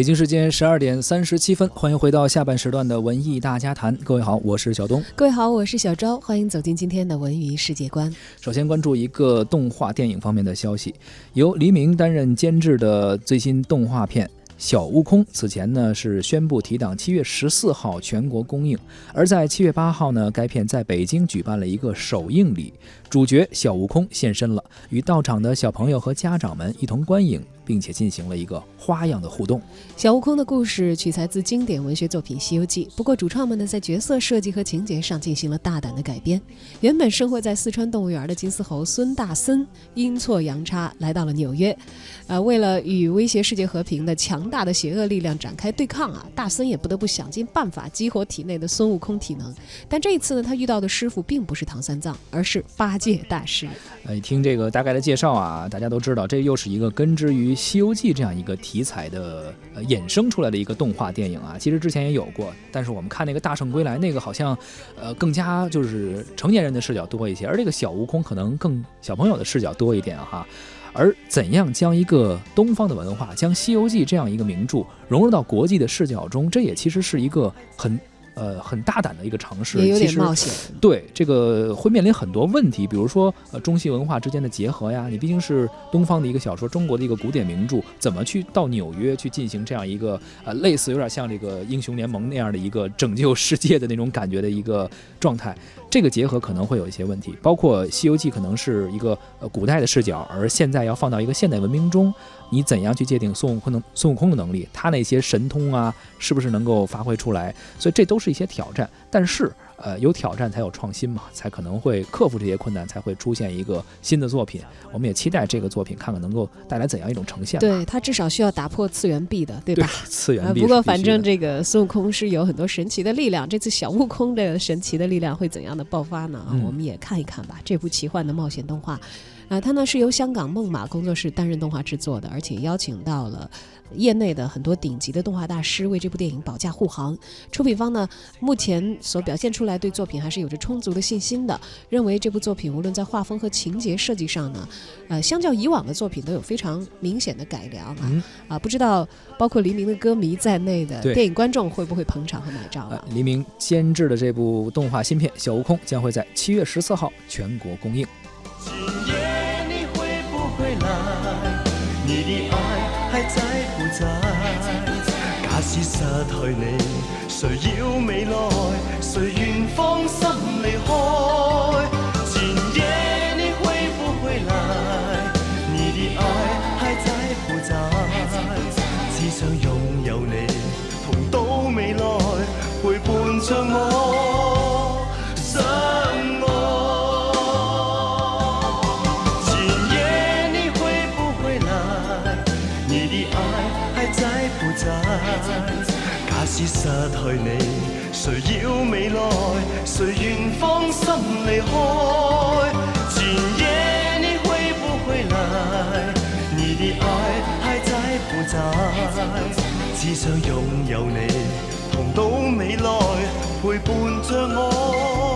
北京时间十二点三十七分，欢迎回到下半时段的文艺大家谈。各位好，我是小东。各位好，我是小昭。欢迎走进今天的文娱世界观。首先关注一个动画电影方面的消息，由黎明担任监制的最新动画片。小悟空此前呢是宣布提档七月十四号全国公映，而在七月八号呢，该片在北京举办了一个首映礼，主角小悟空现身了，与到场的小朋友和家长们一同观影。并且进行了一个花样的互动。小悟空的故事取材自经典文学作品《西游记》，不过主创们呢在角色设计和情节上进行了大胆的改编。原本生活在四川动物园的金丝猴孙大森阴错阳差来到了纽约，呃，为了与威胁世界和平的强大的邪恶力量展开对抗啊，大森也不得不想尽办法激活体内的孙悟空体能。但这一次呢，他遇到的师傅并不是唐三藏，而是八戒大师。呃，听这个大概的介绍啊，大家都知道，这又是一个根植于。《西游记》这样一个题材的呃衍生出来的一个动画电影啊，其实之前也有过，但是我们看那个《大圣归来》，那个好像呃更加就是成年人的视角多一些，而这个小悟空可能更小朋友的视角多一点哈。而怎样将一个东方的文化，将《西游记》这样一个名著融入到国际的视角中，这也其实是一个很。呃，很大胆的一个尝试，也有点冒险。对，这个会面临很多问题，比如说呃，中西文化之间的结合呀。你毕竟是东方的一个小说，中国的一个古典名著，怎么去到纽约去进行这样一个呃，类似有点像这个英雄联盟那样的一个拯救世界的那种感觉的一个状态？这个结合可能会有一些问题。包括《西游记》可能是一个呃古代的视角，而现在要放到一个现代文明中。你怎样去界定孙悟空的孙悟空的能力？他那些神通啊，是不是能够发挥出来？所以这都是一些挑战。但是，呃，有挑战才有创新嘛，才可能会克服这些困难，才会出现一个新的作品。我们也期待这个作品，看看能够带来怎样一种呈现。对它至少需要打破次元壁的，对吧？次元壁。不过反正这个孙悟空是有很多神奇的力量。这次小悟空的神奇的力量会怎样的爆发呢？我们也看一看吧。这部奇幻的冒险动画。啊，它呢是由香港梦马工作室担任动画制作的，而且邀请到了业内的很多顶级的动画大师为这部电影保驾护航。出品方呢，目前所表现出来对作品还是有着充足的信心的，认为这部作品无论在画风和情节设计上呢，呃，相较以往的作品都有非常明显的改良啊。啊，不知道包括黎明的歌迷在内的电影观众会不会捧场和买账啊？黎明监制的这部动画新片《小悟空》将会在七月十四号全国公映。你的爱还在不在？假使失去你，谁要未来？谁愿放心离开？假使失去你，谁要未来？谁愿放心离开？前夜你会不会来？你的爱还在不在？只想拥有你，同到未来，陪伴着我。